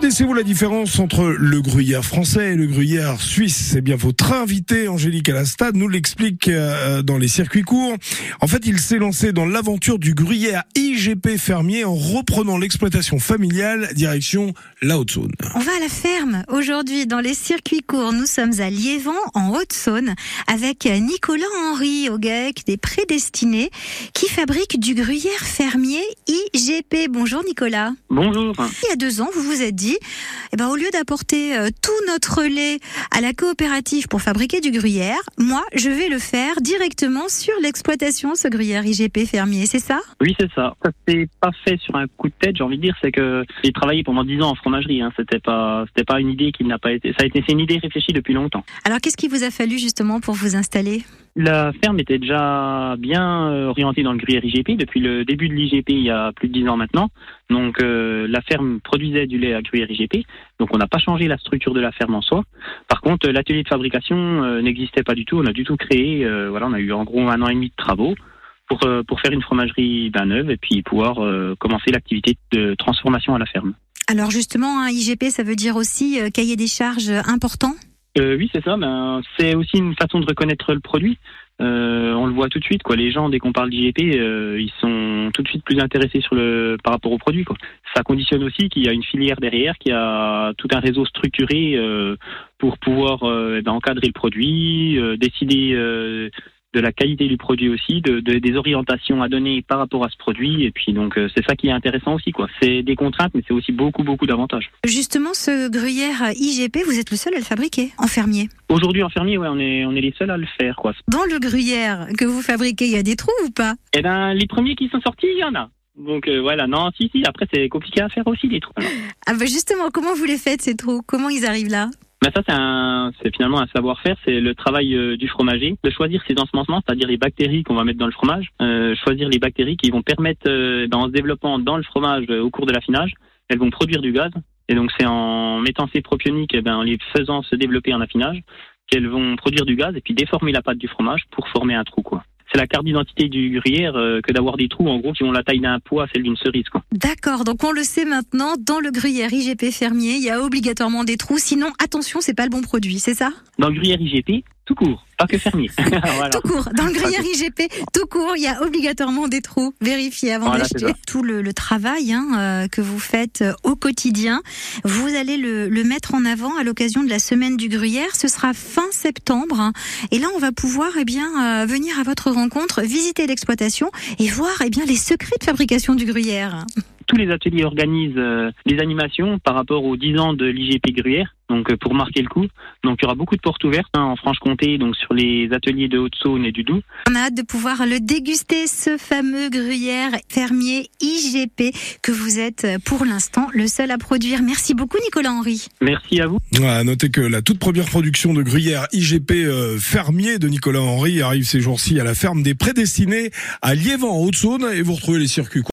Connaissez-vous la différence entre le gruyère français et le gruyère suisse C'est bien votre invité, Angélique Alastad, nous l'explique euh, dans les circuits courts. En fait, il s'est lancé dans l'aventure du gruyère IGP fermier en reprenant l'exploitation familiale direction la Haute-Saône. On va à la ferme aujourd'hui dans les circuits courts. Nous sommes à Liévent en Haute-Saône avec Nicolas Henry au GAEC des Prédestinés qui fabrique du gruyère fermier IGP. Bonjour Nicolas. Bonjour. Il y a deux ans, vous vous êtes dit, eh ben, au lieu d'apporter euh, tout notre lait à la coopérative pour fabriquer du gruyère, moi, je vais le faire directement sur l'exploitation, ce gruyère IGP fermier, c'est ça? Oui, c'est ça. Ça s'est pas fait sur un coup de tête, j'ai envie de dire, c'est que j'ai travaillé pendant dix ans en fromagerie. Hein. C'était pas, c'était pas une idée qui n'a pas été. Ça a été, c'est une idée réfléchie depuis longtemps. Alors, qu'est-ce qui vous a fallu justement pour vous installer? La ferme était déjà bien euh, orientée dans le gruyère IGP depuis le début de l'IGP il y a plus de dix ans maintenant. Donc euh, la ferme produisait du lait à gruyère IGP, donc on n'a pas changé la structure de la ferme en soi. Par contre, l'atelier de fabrication euh, n'existait pas du tout, on a du tout créé, euh, voilà, on a eu en gros un an et demi de travaux pour, euh, pour faire une fromagerie ben neuve et puis pouvoir euh, commencer l'activité de transformation à la ferme. Alors justement, un IGP, ça veut dire aussi euh, cahier des charges important? Euh, oui, c'est ça. Ben, c'est aussi une façon de reconnaître le produit. Euh, on le voit tout de suite, quoi. Les gens, dès qu'on parle d'IGP, euh, ils sont tout de suite plus intéressés sur le par rapport au produit. Ça conditionne aussi qu'il y a une filière derrière, qui a tout un réseau structuré pour pouvoir eh ben, encadrer le produit, décider de la qualité du produit aussi, de, de- des orientations à donner par rapport à ce produit. Et puis donc, euh, c'est ça qui est intéressant aussi, quoi. C'est des contraintes, mais c'est aussi beaucoup, beaucoup d'avantages. Justement, ce gruyère IGP, vous êtes le seul à le fabriquer en fermier. Aujourd'hui, en fermier, ouais, on est on est les seuls à le faire, quoi. Dans le gruyère que vous fabriquez, il y a des trous ou pas? Eh ben, les premiers qui sont sortis, il y en a. Donc euh, voilà, non, si, si, après c'est compliqué à faire aussi les trous. Ah bah justement, comment vous les faites ces trous? Comment ils arrivent là? Mais ça, c'est finalement un savoir-faire, c'est le travail euh, du fromager, de choisir ses ensemencements, c'est-à-dire les bactéries qu'on va mettre dans le fromage, euh, choisir les bactéries qui vont permettre, euh, ben, en se développant dans le fromage euh, au cours de l'affinage, elles vont produire du gaz. Et donc c'est en mettant ces propioniques, eh ben, en les faisant se développer en affinage, qu'elles vont produire du gaz et puis déformer la pâte du fromage pour former un trou, quoi. C'est la carte d'identité du gruyère euh, que d'avoir des trous, en gros, qui ont la taille d'un poids, celle d'une cerise. D'accord, donc on le sait maintenant, dans le gruyère IGP fermier, il y a obligatoirement des trous, sinon attention, c'est pas le bon produit, c'est ça? Dans le gruyère IGP, tout court, pas que fermier. voilà. Tout court, dans le gruyère IGP, tout court, il y a obligatoirement des trous, vérifiez avant Voilà, d'acheter. Tout le, le travail hein, euh, que vous faites euh, au quotidien, vous allez le, le mettre en avant à l'occasion de la semaine du gruyère, ce sera fin septembre, hein. et là on va pouvoir eh bien, euh, venir à votre rencontre, visiter l'exploitation et voir eh bien, les secrets de fabrication du gruyère. Tous les ateliers organisent euh, des animations par rapport aux 10 ans de l'IGP Gruyère, donc euh, pour marquer le coup. Donc il y aura beaucoup de portes ouvertes hein, en Franche-Comté, donc sur les ateliers de Haute-Saône et du Doubs. On a hâte de pouvoir le déguster, ce fameux gruyère fermier IGP que vous êtes euh, pour l'instant le seul à produire. Merci beaucoup Nicolas Henry. Merci à vous. À noter que la toute première production de gruyère IGP euh, fermier de Nicolas Henry arrive ces jours-ci à la ferme des Prédestinés à Liévent en Haute-Saône et vous retrouvez les circuits